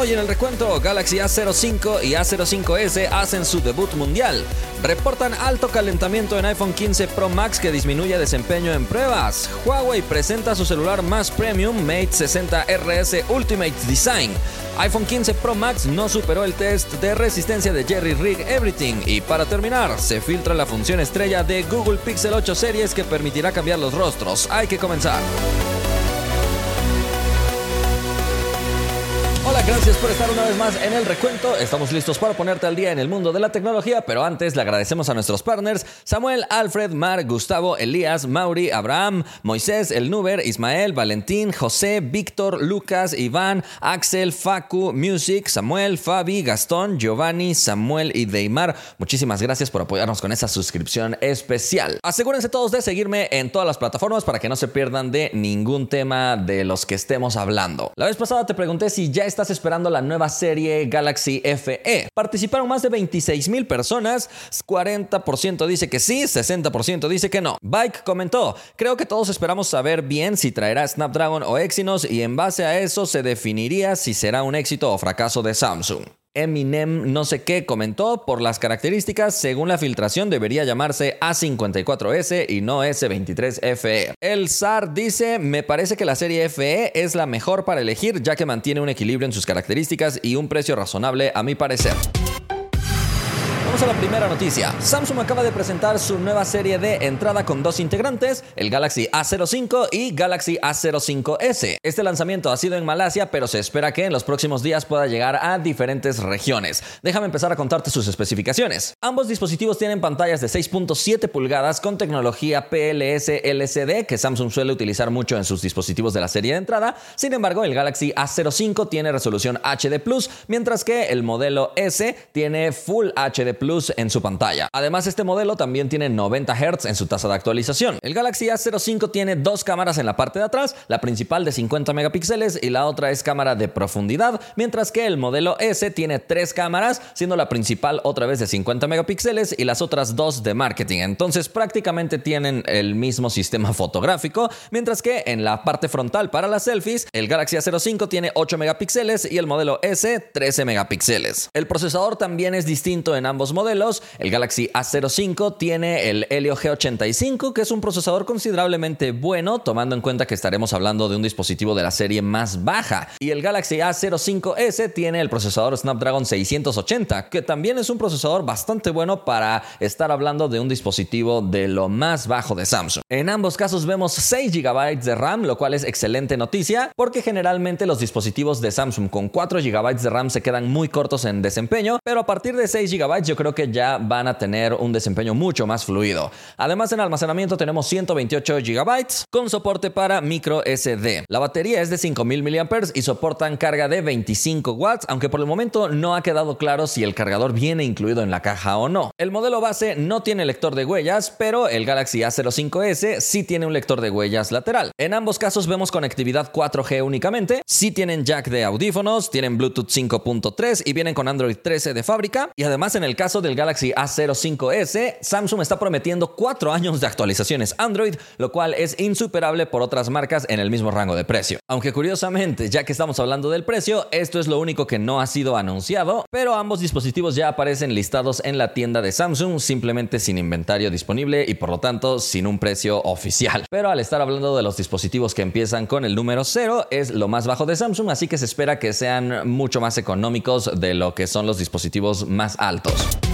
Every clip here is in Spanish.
Hoy en el recuento, Galaxy A05 y A05S hacen su debut mundial. Reportan alto calentamiento en iPhone 15 Pro Max que disminuye desempeño en pruebas. Huawei presenta su celular más premium Mate 60 RS Ultimate Design. iPhone 15 Pro Max no superó el test de resistencia de Jerry Rig Everything. Y para terminar, se filtra la función estrella de Google Pixel 8 Series que permitirá cambiar los rostros. Hay que comenzar. Hola, gracias por estar una vez más en el recuento. Estamos listos para ponerte al día en el mundo de la tecnología, pero antes le agradecemos a nuestros partners Samuel, Alfred, Mar, Gustavo, Elías, Mauri, Abraham, Moisés, El Nuber, Ismael, Valentín, José, Víctor, Lucas, Iván, Axel, Facu, Music, Samuel, Fabi, Gastón, Giovanni, Samuel y Deimar. Muchísimas gracias por apoyarnos con esa suscripción especial. Asegúrense todos de seguirme en todas las plataformas para que no se pierdan de ningún tema de los que estemos hablando. La vez pasada te pregunté si ya estás esperando la nueva serie Galaxy FE. Participaron más de 26 mil personas, 40% dice que sí, 60% dice que no. Bike comentó, creo que todos esperamos saber bien si traerá Snapdragon o Exynos y en base a eso se definiría si será un éxito o fracaso de Samsung. Eminem no sé qué comentó, por las características, según la filtración debería llamarse A54S y no S23FE. El SAR dice, me parece que la serie FE es la mejor para elegir ya que mantiene un equilibrio en sus características y un precio razonable a mi parecer. A la primera noticia. Samsung acaba de presentar su nueva serie de entrada con dos integrantes, el Galaxy A05 y Galaxy A05S. Este lanzamiento ha sido en Malasia, pero se espera que en los próximos días pueda llegar a diferentes regiones. Déjame empezar a contarte sus especificaciones. Ambos dispositivos tienen pantallas de 6.7 pulgadas con tecnología PLS LCD que Samsung suele utilizar mucho en sus dispositivos de la serie de entrada. Sin embargo, el Galaxy A05 tiene resolución HD+, mientras que el modelo S tiene Full HD En su pantalla. Además, este modelo también tiene 90 Hz en su tasa de actualización. El Galaxy A05 tiene dos cámaras en la parte de atrás, la principal de 50 megapíxeles y la otra es cámara de profundidad, mientras que el modelo S tiene tres cámaras, siendo la principal otra vez de 50 megapíxeles y las otras dos de marketing. Entonces, prácticamente tienen el mismo sistema fotográfico, mientras que en la parte frontal para las selfies, el Galaxy A05 tiene 8 megapíxeles y el modelo S 13 megapíxeles. El procesador también es distinto en ambos modelos. El Galaxy A05 tiene el Helio G85, que es un procesador considerablemente bueno, tomando en cuenta que estaremos hablando de un dispositivo de la serie más baja. Y el Galaxy A05S tiene el procesador Snapdragon 680, que también es un procesador bastante bueno para estar hablando de un dispositivo de lo más bajo de Samsung. En ambos casos vemos 6 GB de RAM, lo cual es excelente noticia, porque generalmente los dispositivos de Samsung con 4 GB de RAM se quedan muy cortos en desempeño, pero a partir de 6 GB yo creo que ya van a tener un desempeño mucho más fluido. Además, en almacenamiento tenemos 128 GB con soporte para micro SD. La batería es de 5000 mAh y soportan carga de 25 watts, aunque por el momento no ha quedado claro si el cargador viene incluido en la caja o no. El modelo base no tiene lector de huellas, pero el Galaxy A05S sí tiene un lector de huellas lateral. En ambos casos vemos conectividad 4G únicamente, sí tienen jack de audífonos, tienen Bluetooth 5.3 y vienen con Android 13 de fábrica y además en el caso del Galaxy A05S, Samsung está prometiendo 4 años de actualizaciones Android, lo cual es insuperable por otras marcas en el mismo rango de precio. Aunque curiosamente, ya que estamos hablando del precio, esto es lo único que no ha sido anunciado, pero ambos dispositivos ya aparecen listados en la tienda de Samsung, simplemente sin inventario disponible y por lo tanto sin un precio oficial. Pero al estar hablando de los dispositivos que empiezan con el número 0, es lo más bajo de Samsung, así que se espera que sean mucho más económicos de lo que son los dispositivos más altos.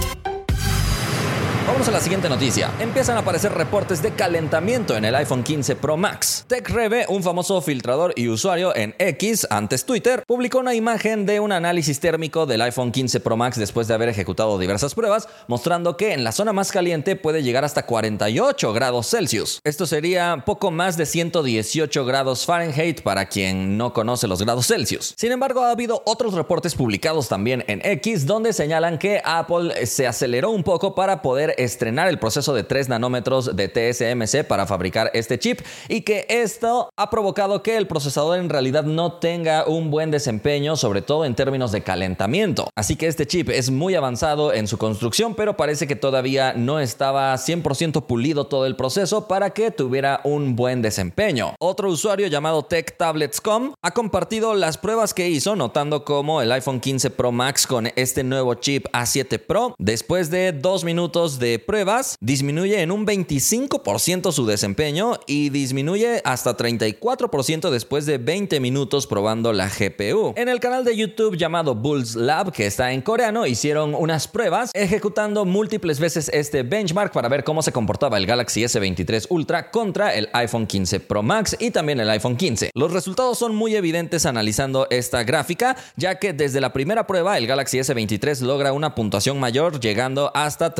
Vamos a la siguiente noticia. Empiezan a aparecer reportes de calentamiento en el iPhone 15 Pro Max. TechReve, un famoso filtrador y usuario en X, antes Twitter, publicó una imagen de un análisis térmico del iPhone 15 Pro Max después de haber ejecutado diversas pruebas, mostrando que en la zona más caliente puede llegar hasta 48 grados Celsius. Esto sería poco más de 118 grados Fahrenheit para quien no conoce los grados Celsius. Sin embargo, ha habido otros reportes publicados también en X donde señalan que Apple se aceleró un poco para poder estrenar el proceso de 3 nanómetros de TSMC para fabricar este chip y que esto ha provocado que el procesador en realidad no tenga un buen desempeño, sobre todo en términos de calentamiento. Así que este chip es muy avanzado en su construcción, pero parece que todavía no estaba 100% pulido todo el proceso para que tuviera un buen desempeño. Otro usuario llamado TechTablets.com ha compartido las pruebas que hizo, notando cómo el iPhone 15 Pro Max con este nuevo chip A7 Pro, después de dos minutos de pruebas, disminuye en un 25% su desempeño y disminuye hasta 34% después de 20 minutos probando la GPU. En el canal de YouTube llamado Bulls Lab, que está en coreano, hicieron unas pruebas ejecutando múltiples veces este benchmark para ver cómo se comportaba el Galaxy S23 Ultra contra el iPhone 15 Pro Max y también el iPhone 15. Los resultados son muy evidentes analizando esta gráfica, ya que desde la primera prueba el Galaxy S23 logra una puntuación mayor llegando hasta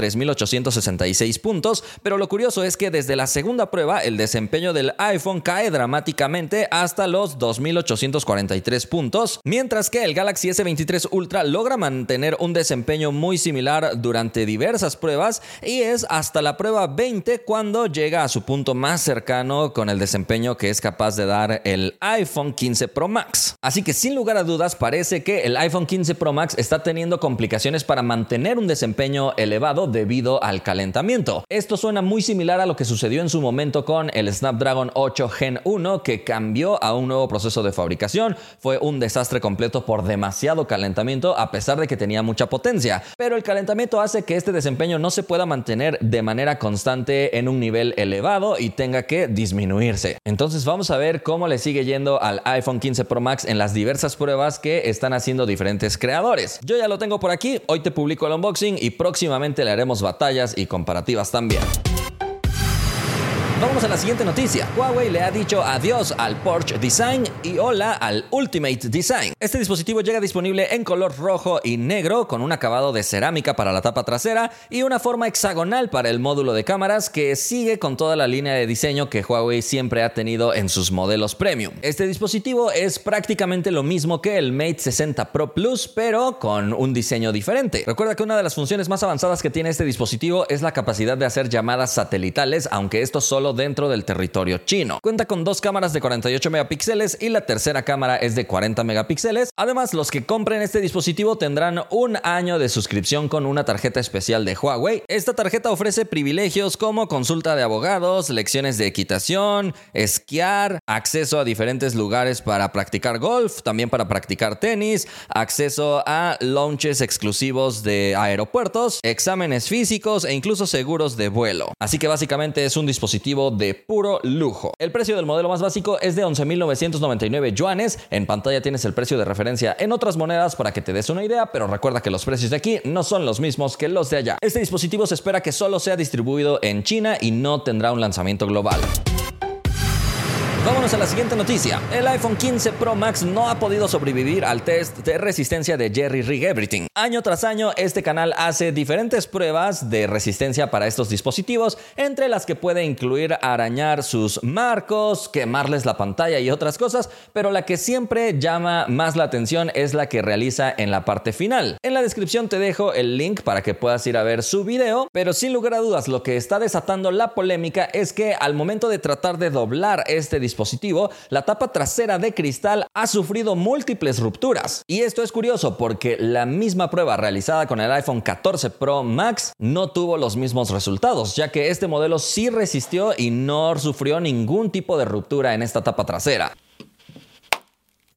3866 puntos, pero lo curioso es que desde la segunda prueba el desempeño del iPhone cae dramáticamente hasta los 2843 puntos, mientras que el Galaxy S23 Ultra logra mantener un desempeño muy similar durante diversas pruebas y es hasta la prueba 20 cuando llega a su punto más cercano con el desempeño que es capaz de dar el iPhone 15 Pro Max. Así que sin lugar a dudas parece que el iPhone 15 Pro Max está teniendo complicaciones para mantener un desempeño elevado debido al calentamiento. Esto suena muy similar a lo que sucedió en su momento con el Snapdragon 8 Gen 1 que cambió a un nuevo proceso de fabricación. Fue un desastre completo por demasiado calentamiento a pesar de que tenía mucha potencia. Pero el calentamiento hace que este desempeño no se pueda mantener de manera constante en un nivel elevado y tenga que disminuirse. Entonces vamos a ver cómo le sigue yendo al iPhone 15 Pro Max en las diversas pruebas que están haciendo diferentes creadores. Yo ya lo tengo por aquí, hoy te publico el unboxing y próximamente le haremos y comparativas también. Vamos a la siguiente noticia. Huawei le ha dicho adiós al Porsche Design y hola al Ultimate Design. Este dispositivo llega disponible en color rojo y negro con un acabado de cerámica para la tapa trasera y una forma hexagonal para el módulo de cámaras que sigue con toda la línea de diseño que Huawei siempre ha tenido en sus modelos premium. Este dispositivo es prácticamente lo mismo que el Mate 60 Pro Plus, pero con un diseño diferente. Recuerda que una de las funciones más avanzadas que tiene este dispositivo es la capacidad de hacer llamadas satelitales, aunque esto solo dentro del territorio chino. Cuenta con dos cámaras de 48 megapíxeles y la tercera cámara es de 40 megapíxeles. Además, los que compren este dispositivo tendrán un año de suscripción con una tarjeta especial de Huawei. Esta tarjeta ofrece privilegios como consulta de abogados, lecciones de equitación, esquiar, acceso a diferentes lugares para practicar golf, también para practicar tenis, acceso a launches exclusivos de aeropuertos, exámenes físicos e incluso seguros de vuelo. Así que básicamente es un dispositivo de puro lujo. El precio del modelo más básico es de 11.999 yuanes. En pantalla tienes el precio de referencia en otras monedas para que te des una idea, pero recuerda que los precios de aquí no son los mismos que los de allá. Este dispositivo se espera que solo sea distribuido en China y no tendrá un lanzamiento global. Vámonos a la siguiente noticia. El iPhone 15 Pro Max no ha podido sobrevivir al test de resistencia de Jerry Rig Everything. Año tras año, este canal hace diferentes pruebas de resistencia para estos dispositivos, entre las que puede incluir arañar sus marcos, quemarles la pantalla y otras cosas, pero la que siempre llama más la atención es la que realiza en la parte final. En la descripción te dejo el link para que puedas ir a ver su video, pero sin lugar a dudas lo que está desatando la polémica es que al momento de tratar de doblar este dispositivo, dispositivo, la tapa trasera de cristal ha sufrido múltiples rupturas. Y esto es curioso porque la misma prueba realizada con el iPhone 14 Pro Max no tuvo los mismos resultados, ya que este modelo sí resistió y no sufrió ningún tipo de ruptura en esta tapa trasera.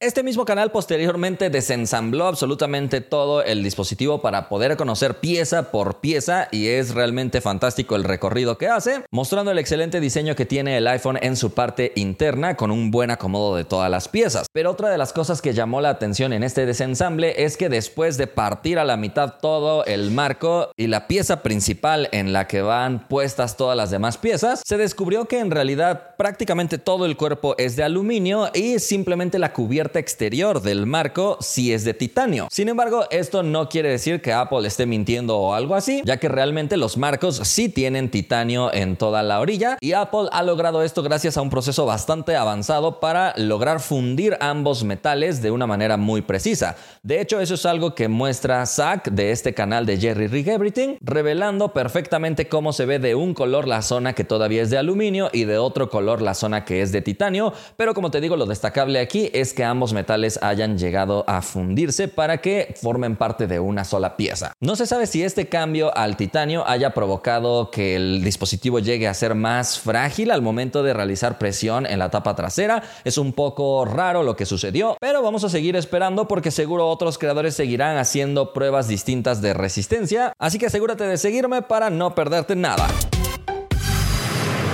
Este mismo canal posteriormente desensambló absolutamente todo el dispositivo para poder conocer pieza por pieza y es realmente fantástico el recorrido que hace, mostrando el excelente diseño que tiene el iPhone en su parte interna con un buen acomodo de todas las piezas. Pero otra de las cosas que llamó la atención en este desensamble es que después de partir a la mitad todo el marco y la pieza principal en la que van puestas todas las demás piezas, se descubrió que en realidad prácticamente todo el cuerpo es de aluminio y simplemente la cubierta exterior del marco sí es de titanio. Sin embargo, esto no quiere decir que Apple esté mintiendo o algo así, ya que realmente los marcos sí tienen titanio en toda la orilla y Apple ha logrado esto gracias a un proceso bastante avanzado para lograr fundir ambos metales de una manera muy precisa. De hecho, eso es algo que muestra Zach de este canal de Jerry Rig Everything, revelando perfectamente cómo se ve de un color la zona que todavía es de aluminio y de otro color la zona que es de titanio, pero como te digo, lo destacable aquí es que ambos metales hayan llegado a fundirse para que formen parte de una sola pieza. No se sabe si este cambio al titanio haya provocado que el dispositivo llegue a ser más frágil al momento de realizar presión en la tapa trasera. Es un poco raro lo que sucedió, pero vamos a seguir esperando porque seguro otros creadores seguirán haciendo pruebas distintas de resistencia, así que asegúrate de seguirme para no perderte nada.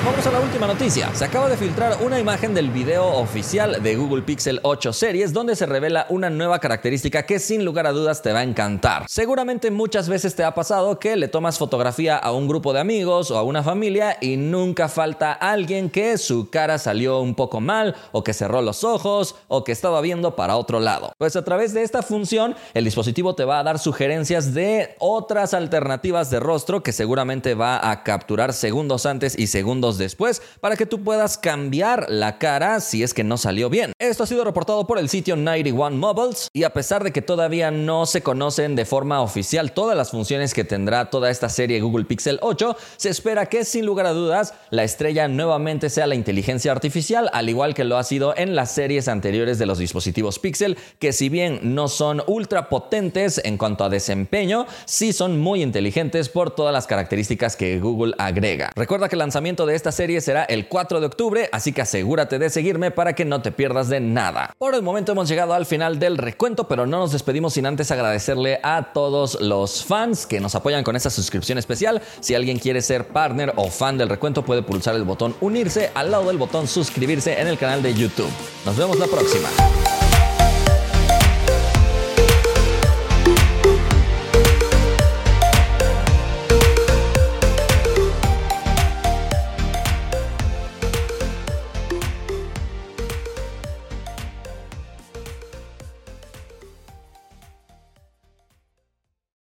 Vamos a la última noticia. Se acaba de filtrar una imagen del video oficial de Google Pixel 8 Series donde se revela una nueva característica que sin lugar a dudas te va a encantar. Seguramente muchas veces te ha pasado que le tomas fotografía a un grupo de amigos o a una familia y nunca falta alguien que su cara salió un poco mal o que cerró los ojos o que estaba viendo para otro lado. Pues a través de esta función el dispositivo te va a dar sugerencias de otras alternativas de rostro que seguramente va a capturar segundos antes y segundos después para que tú puedas cambiar la cara si es que no salió bien. Esto ha sido reportado por el sitio 91 Mobiles y a pesar de que todavía no se conocen de forma oficial todas las funciones que tendrá toda esta serie Google Pixel 8, se espera que sin lugar a dudas la estrella nuevamente sea la inteligencia artificial, al igual que lo ha sido en las series anteriores de los dispositivos Pixel, que si bien no son ultra potentes en cuanto a desempeño, sí son muy inteligentes por todas las características que Google agrega. Recuerda que el lanzamiento de esta serie será el 4 de octubre, así que asegúrate de seguirme para que no te pierdas de nada. Por el momento hemos llegado al final del recuento, pero no nos despedimos sin antes agradecerle a todos los fans que nos apoyan con esta suscripción especial. Si alguien quiere ser partner o fan del recuento, puede pulsar el botón unirse al lado del botón suscribirse en el canal de YouTube. Nos vemos la próxima.